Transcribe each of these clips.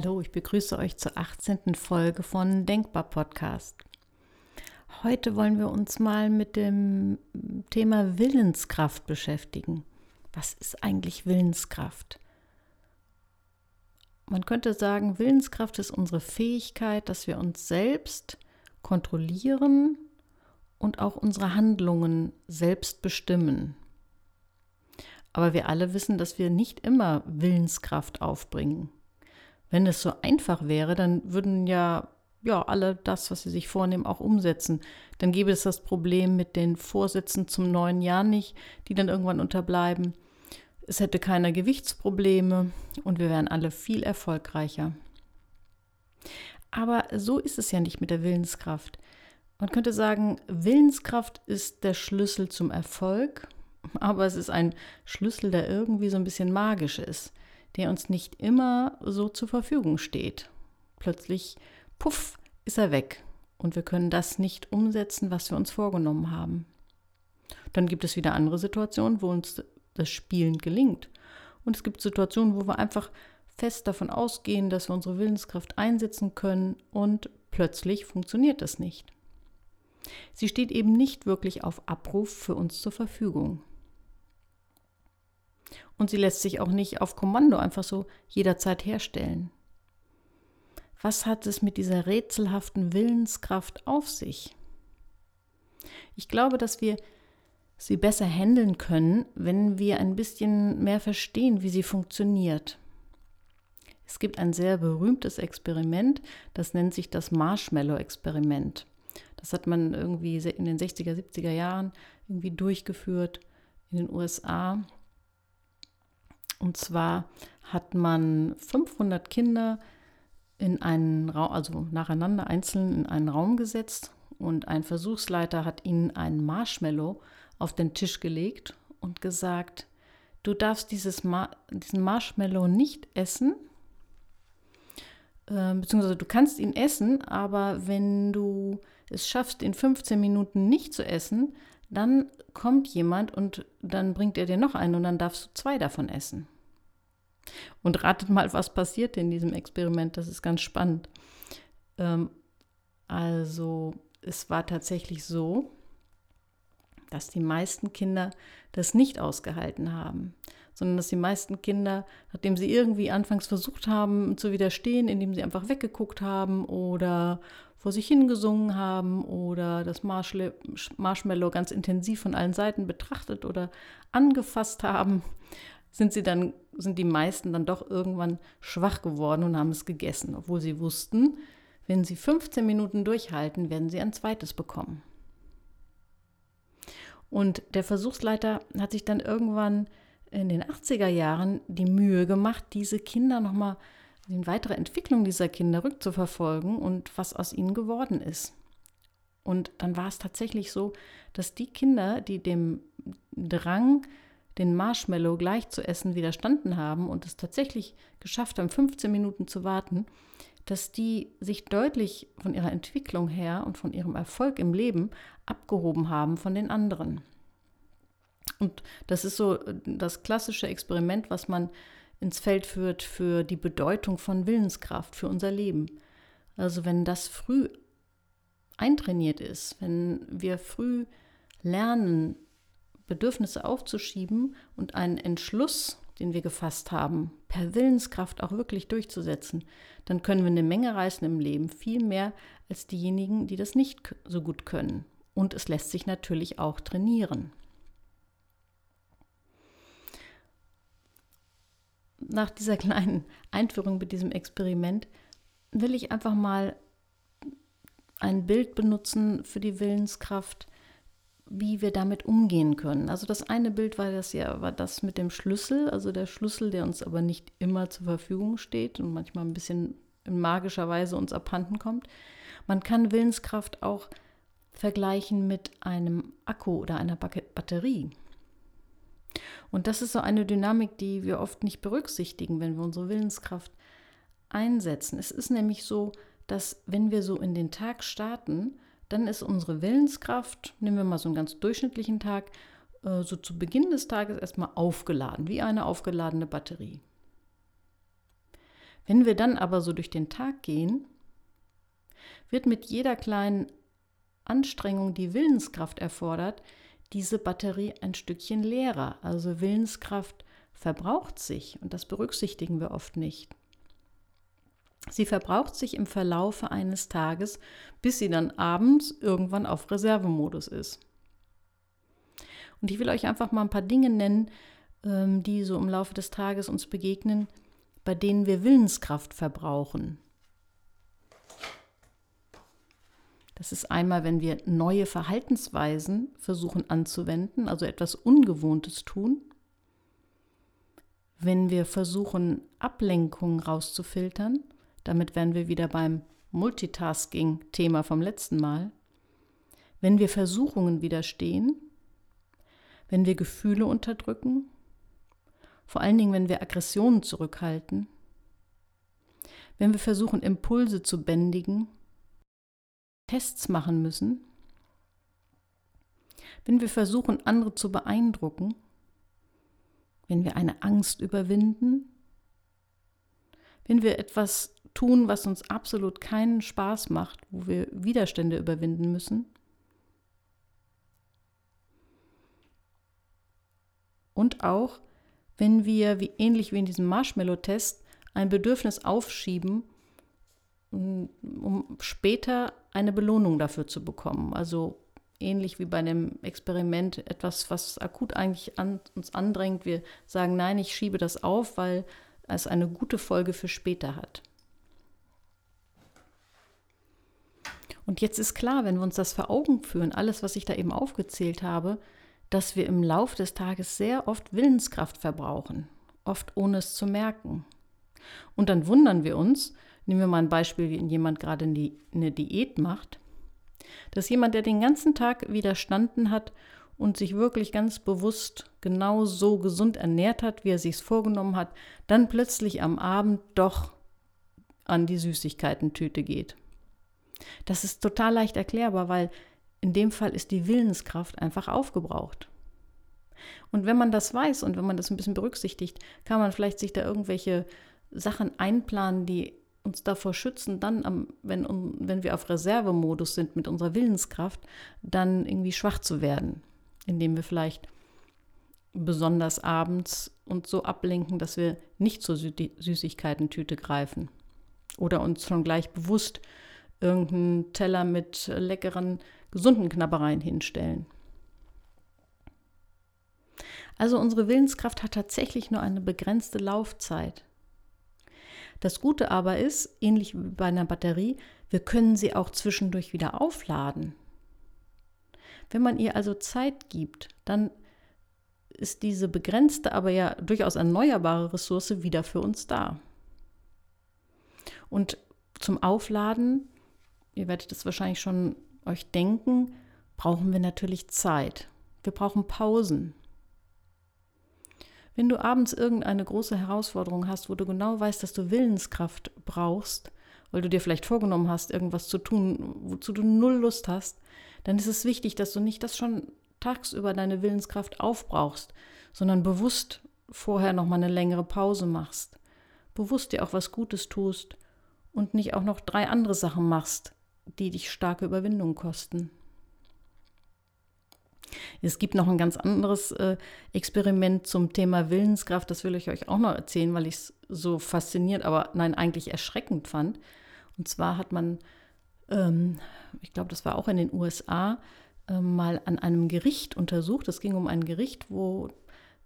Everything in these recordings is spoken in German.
Hallo, ich begrüße euch zur 18. Folge von Denkbar Podcast. Heute wollen wir uns mal mit dem Thema Willenskraft beschäftigen. Was ist eigentlich Willenskraft? Man könnte sagen, Willenskraft ist unsere Fähigkeit, dass wir uns selbst kontrollieren und auch unsere Handlungen selbst bestimmen. Aber wir alle wissen, dass wir nicht immer Willenskraft aufbringen. Wenn es so einfach wäre, dann würden ja, ja alle das, was sie sich vornehmen, auch umsetzen. Dann gäbe es das Problem mit den Vorsätzen zum neuen Jahr nicht, die dann irgendwann unterbleiben. Es hätte keiner Gewichtsprobleme und wir wären alle viel erfolgreicher. Aber so ist es ja nicht mit der Willenskraft. Man könnte sagen, Willenskraft ist der Schlüssel zum Erfolg, aber es ist ein Schlüssel, der irgendwie so ein bisschen magisch ist der uns nicht immer so zur Verfügung steht. Plötzlich, puff, ist er weg und wir können das nicht umsetzen, was wir uns vorgenommen haben. Dann gibt es wieder andere Situationen, wo uns das Spielen gelingt. Und es gibt Situationen, wo wir einfach fest davon ausgehen, dass wir unsere Willenskraft einsetzen können und plötzlich funktioniert das nicht. Sie steht eben nicht wirklich auf Abruf für uns zur Verfügung. Und sie lässt sich auch nicht auf Kommando einfach so jederzeit herstellen. Was hat es mit dieser rätselhaften Willenskraft auf sich? Ich glaube, dass wir sie besser handeln können, wenn wir ein bisschen mehr verstehen, wie sie funktioniert. Es gibt ein sehr berühmtes Experiment, das nennt sich das Marshmallow-Experiment. Das hat man irgendwie in den 60er, 70er Jahren irgendwie durchgeführt in den USA. Und zwar hat man 500 Kinder in einen Raum, also nacheinander einzeln in einen Raum gesetzt und ein Versuchsleiter hat ihnen einen Marshmallow auf den Tisch gelegt und gesagt, du darfst dieses Ma diesen Marshmallow nicht essen, äh, beziehungsweise du kannst ihn essen, aber wenn du es schaffst, in 15 Minuten nicht zu essen, dann kommt jemand und dann bringt er dir noch einen und dann darfst du zwei davon essen. Und ratet mal, was passiert in diesem Experiment. Das ist ganz spannend. Ähm, also es war tatsächlich so, dass die meisten Kinder das nicht ausgehalten haben, sondern dass die meisten Kinder, nachdem sie irgendwie anfangs versucht haben zu widerstehen, indem sie einfach weggeguckt haben oder vor sich hingesungen haben oder das Marshmallow ganz intensiv von allen Seiten betrachtet oder angefasst haben, sind sie dann, sind die meisten dann doch irgendwann schwach geworden und haben es gegessen, obwohl sie wussten, wenn sie 15 Minuten durchhalten, werden sie ein zweites bekommen. Und der Versuchsleiter hat sich dann irgendwann in den 80er Jahren die Mühe gemacht, diese Kinder nochmal die weitere Entwicklung dieser Kinder rückzuverfolgen und was aus ihnen geworden ist. Und dann war es tatsächlich so, dass die Kinder, die dem Drang, den Marshmallow gleich zu essen, widerstanden haben und es tatsächlich geschafft haben, 15 Minuten zu warten, dass die sich deutlich von ihrer Entwicklung her und von ihrem Erfolg im Leben abgehoben haben von den anderen. Und das ist so das klassische Experiment, was man ins Feld führt für die Bedeutung von Willenskraft für unser Leben. Also wenn das früh eintrainiert ist, wenn wir früh lernen, Bedürfnisse aufzuschieben und einen Entschluss, den wir gefasst haben, per Willenskraft auch wirklich durchzusetzen, dann können wir eine Menge reißen im Leben, viel mehr als diejenigen, die das nicht so gut können. Und es lässt sich natürlich auch trainieren. Nach dieser kleinen Einführung mit diesem Experiment will ich einfach mal ein Bild benutzen für die Willenskraft, wie wir damit umgehen können. Also das eine Bild war das ja, war das mit dem Schlüssel, also der Schlüssel, der uns aber nicht immer zur Verfügung steht und manchmal ein bisschen in magischer Weise uns abhanden kommt. Man kann Willenskraft auch vergleichen mit einem Akku oder einer Batterie. Und das ist so eine Dynamik, die wir oft nicht berücksichtigen, wenn wir unsere Willenskraft einsetzen. Es ist nämlich so, dass wenn wir so in den Tag starten, dann ist unsere Willenskraft, nehmen wir mal so einen ganz durchschnittlichen Tag, äh, so zu Beginn des Tages erstmal aufgeladen, wie eine aufgeladene Batterie. Wenn wir dann aber so durch den Tag gehen, wird mit jeder kleinen Anstrengung, die Willenskraft erfordert, diese Batterie ein Stückchen leerer. Also Willenskraft verbraucht sich und das berücksichtigen wir oft nicht. Sie verbraucht sich im Verlaufe eines Tages, bis sie dann abends irgendwann auf Reservemodus ist. Und ich will euch einfach mal ein paar Dinge nennen, ähm, die so im Laufe des Tages uns begegnen, bei denen wir Willenskraft verbrauchen. Das ist einmal, wenn wir neue Verhaltensweisen versuchen anzuwenden, also etwas Ungewohntes tun. Wenn wir versuchen, Ablenkungen rauszufiltern, damit wären wir wieder beim Multitasking-Thema vom letzten Mal. Wenn wir Versuchungen widerstehen, wenn wir Gefühle unterdrücken, vor allen Dingen, wenn wir Aggressionen zurückhalten, wenn wir versuchen, Impulse zu bändigen, Tests machen müssen, wenn wir versuchen, andere zu beeindrucken, wenn wir eine Angst überwinden, wenn wir etwas tun, was uns absolut keinen Spaß macht, wo wir Widerstände überwinden müssen. Und auch, wenn wir, wie ähnlich wie in diesem Marshmallow-Test, ein Bedürfnis aufschieben, um später eine Belohnung dafür zu bekommen. Also ähnlich wie bei einem Experiment etwas, was akut eigentlich an uns andrängt. Wir sagen, nein, ich schiebe das auf, weil es eine gute Folge für später hat. Und jetzt ist klar, wenn wir uns das vor Augen führen, alles, was ich da eben aufgezählt habe, dass wir im Lauf des Tages sehr oft Willenskraft verbrauchen, oft ohne es zu merken. Und dann wundern wir uns, Nehmen wir mal ein Beispiel, wie jemand gerade eine Diät macht, dass jemand, der den ganzen Tag widerstanden hat und sich wirklich ganz bewusst genau so gesund ernährt hat, wie er sich vorgenommen hat, dann plötzlich am Abend doch an die Süßigkeitentüte geht. Das ist total leicht erklärbar, weil in dem Fall ist die Willenskraft einfach aufgebraucht. Und wenn man das weiß und wenn man das ein bisschen berücksichtigt, kann man vielleicht sich da irgendwelche Sachen einplanen, die uns davor schützen, dann, am, wenn, wenn wir auf Reservemodus sind mit unserer Willenskraft, dann irgendwie schwach zu werden, indem wir vielleicht besonders abends uns so ablenken, dass wir nicht zur Süßigkeitentüte greifen oder uns schon gleich bewusst irgendeinen Teller mit leckeren, gesunden Knabbereien hinstellen. Also unsere Willenskraft hat tatsächlich nur eine begrenzte Laufzeit. Das Gute aber ist, ähnlich wie bei einer Batterie, wir können sie auch zwischendurch wieder aufladen. Wenn man ihr also Zeit gibt, dann ist diese begrenzte, aber ja durchaus erneuerbare Ressource wieder für uns da. Und zum Aufladen, ihr werdet es wahrscheinlich schon euch denken, brauchen wir natürlich Zeit. Wir brauchen Pausen. Wenn du abends irgendeine große Herausforderung hast, wo du genau weißt, dass du Willenskraft brauchst, weil du dir vielleicht vorgenommen hast, irgendwas zu tun, wozu du null Lust hast, dann ist es wichtig, dass du nicht das schon tagsüber deine Willenskraft aufbrauchst, sondern bewusst vorher noch mal eine längere Pause machst, bewusst dir auch was Gutes tust und nicht auch noch drei andere Sachen machst, die dich starke Überwindung kosten. Es gibt noch ein ganz anderes äh, Experiment zum Thema Willenskraft, das will ich euch auch noch erzählen, weil ich es so faszinierend, aber nein, eigentlich erschreckend fand. Und zwar hat man, ähm, ich glaube, das war auch in den USA, äh, mal an einem Gericht untersucht. Es ging um ein Gericht, wo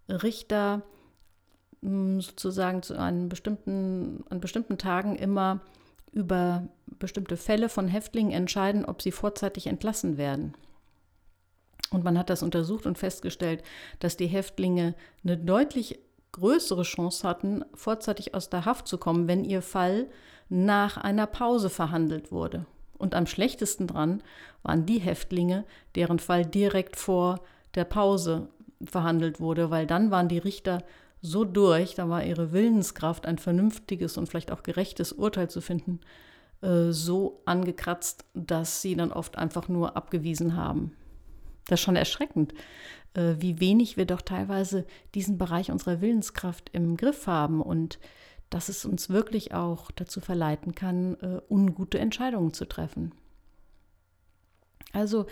Richter hm, sozusagen zu einem bestimmten, an bestimmten Tagen immer über bestimmte Fälle von Häftlingen entscheiden, ob sie vorzeitig entlassen werden. Und man hat das untersucht und festgestellt, dass die Häftlinge eine deutlich größere Chance hatten, vorzeitig aus der Haft zu kommen, wenn ihr Fall nach einer Pause verhandelt wurde. Und am schlechtesten dran waren die Häftlinge, deren Fall direkt vor der Pause verhandelt wurde, weil dann waren die Richter so durch, da war ihre Willenskraft, ein vernünftiges und vielleicht auch gerechtes Urteil zu finden, äh, so angekratzt, dass sie dann oft einfach nur abgewiesen haben. Das ist schon erschreckend, äh, wie wenig wir doch teilweise diesen Bereich unserer Willenskraft im Griff haben und dass es uns wirklich auch dazu verleiten kann, äh, ungute Entscheidungen zu treffen. Also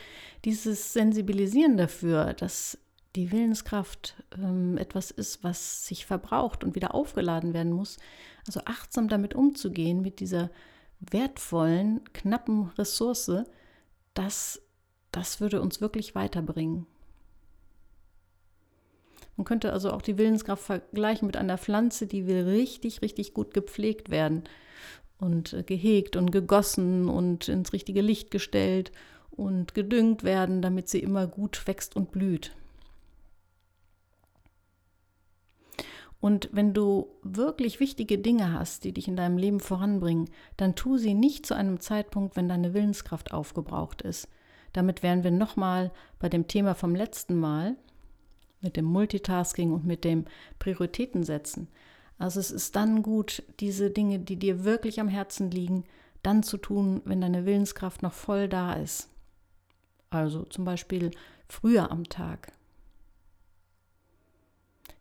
dieses Sensibilisieren dafür, dass die Willenskraft ähm, etwas ist, was sich verbraucht und wieder aufgeladen werden muss, also achtsam damit umzugehen, mit dieser wertvollen, knappen Ressource, das, das würde uns wirklich weiterbringen. Man könnte also auch die Willenskraft vergleichen mit einer Pflanze, die will richtig, richtig gut gepflegt werden und äh, gehegt und gegossen und ins richtige Licht gestellt und gedüngt werden, damit sie immer gut wächst und blüht. Und wenn du wirklich wichtige Dinge hast, die dich in deinem Leben voranbringen, dann tu sie nicht zu einem Zeitpunkt, wenn deine Willenskraft aufgebraucht ist. Damit wären wir nochmal bei dem Thema vom letzten Mal, mit dem Multitasking und mit dem Prioritätensetzen. Also es ist dann gut, diese Dinge, die dir wirklich am Herzen liegen, dann zu tun, wenn deine Willenskraft noch voll da ist. Also zum Beispiel früher am Tag.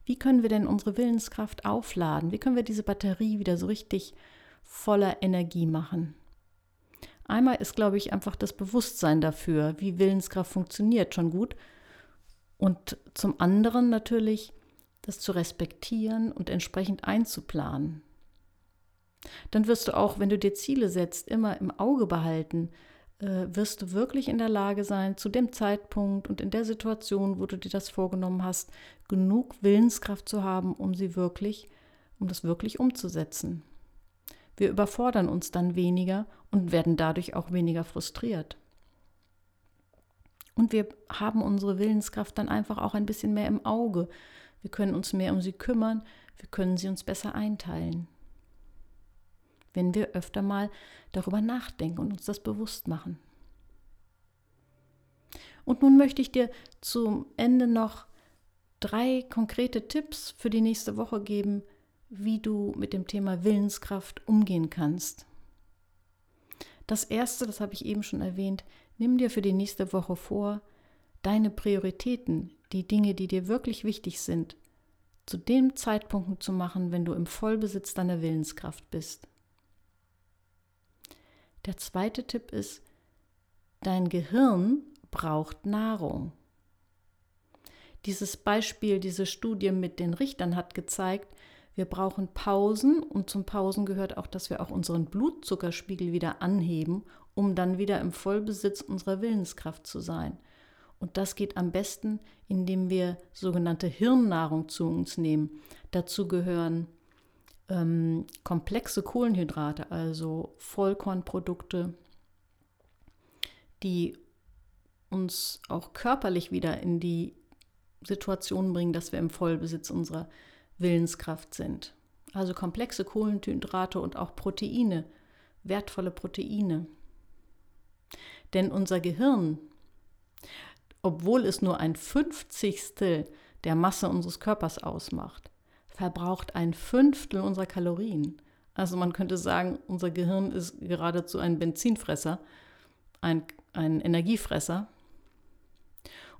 Wie können wir denn unsere Willenskraft aufladen? Wie können wir diese Batterie wieder so richtig voller Energie machen? Einmal ist, glaube ich, einfach das Bewusstsein dafür, wie Willenskraft funktioniert, schon gut. Und zum anderen natürlich das zu respektieren und entsprechend einzuplanen. Dann wirst du auch, wenn du dir Ziele setzt, immer im Auge behalten, äh, wirst du wirklich in der Lage sein, zu dem Zeitpunkt und in der Situation, wo du dir das vorgenommen hast, genug Willenskraft zu haben, um sie wirklich, um das wirklich umzusetzen. Wir überfordern uns dann weniger und werden dadurch auch weniger frustriert. Und wir haben unsere Willenskraft dann einfach auch ein bisschen mehr im Auge. Wir können uns mehr um sie kümmern, wir können sie uns besser einteilen wenn wir öfter mal darüber nachdenken und uns das bewusst machen. Und nun möchte ich dir zum Ende noch drei konkrete Tipps für die nächste Woche geben, wie du mit dem Thema Willenskraft umgehen kannst. Das erste, das habe ich eben schon erwähnt, nimm dir für die nächste Woche vor, deine Prioritäten, die Dinge, die dir wirklich wichtig sind, zu dem Zeitpunkt zu machen, wenn du im Vollbesitz deiner Willenskraft bist. Der zweite Tipp ist, dein Gehirn braucht Nahrung. Dieses Beispiel, diese Studie mit den Richtern hat gezeigt, wir brauchen Pausen und zum Pausen gehört auch, dass wir auch unseren Blutzuckerspiegel wieder anheben, um dann wieder im Vollbesitz unserer Willenskraft zu sein. Und das geht am besten, indem wir sogenannte Hirnnahrung zu uns nehmen. Dazu gehören ähm, komplexe Kohlenhydrate, also Vollkornprodukte, die uns auch körperlich wieder in die Situation bringen, dass wir im Vollbesitz unserer Willenskraft sind. Also komplexe Kohlenhydrate und auch Proteine, wertvolle Proteine. Denn unser Gehirn, obwohl es nur ein Fünfzigstel der Masse unseres Körpers ausmacht, verbraucht ein Fünftel unserer Kalorien. Also man könnte sagen, unser Gehirn ist geradezu ein Benzinfresser, ein, ein Energiefresser.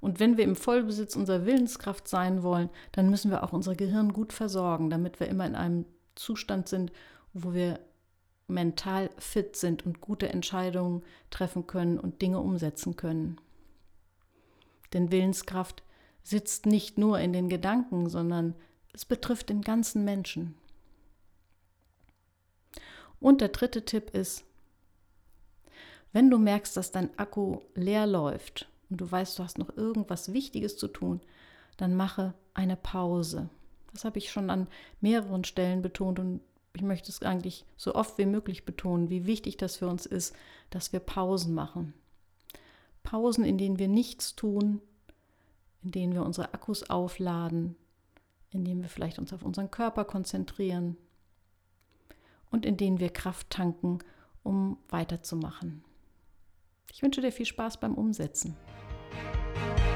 Und wenn wir im Vollbesitz unserer Willenskraft sein wollen, dann müssen wir auch unser Gehirn gut versorgen, damit wir immer in einem Zustand sind, wo wir mental fit sind und gute Entscheidungen treffen können und Dinge umsetzen können. Denn Willenskraft sitzt nicht nur in den Gedanken, sondern es betrifft den ganzen Menschen. Und der dritte Tipp ist, wenn du merkst, dass dein Akku leer läuft und du weißt, du hast noch irgendwas Wichtiges zu tun, dann mache eine Pause. Das habe ich schon an mehreren Stellen betont und ich möchte es eigentlich so oft wie möglich betonen, wie wichtig das für uns ist, dass wir Pausen machen. Pausen, in denen wir nichts tun, in denen wir unsere Akkus aufladen, indem wir vielleicht uns auf unseren Körper konzentrieren und in denen wir Kraft tanken, um weiterzumachen. Ich wünsche dir viel Spaß beim Umsetzen. Bye.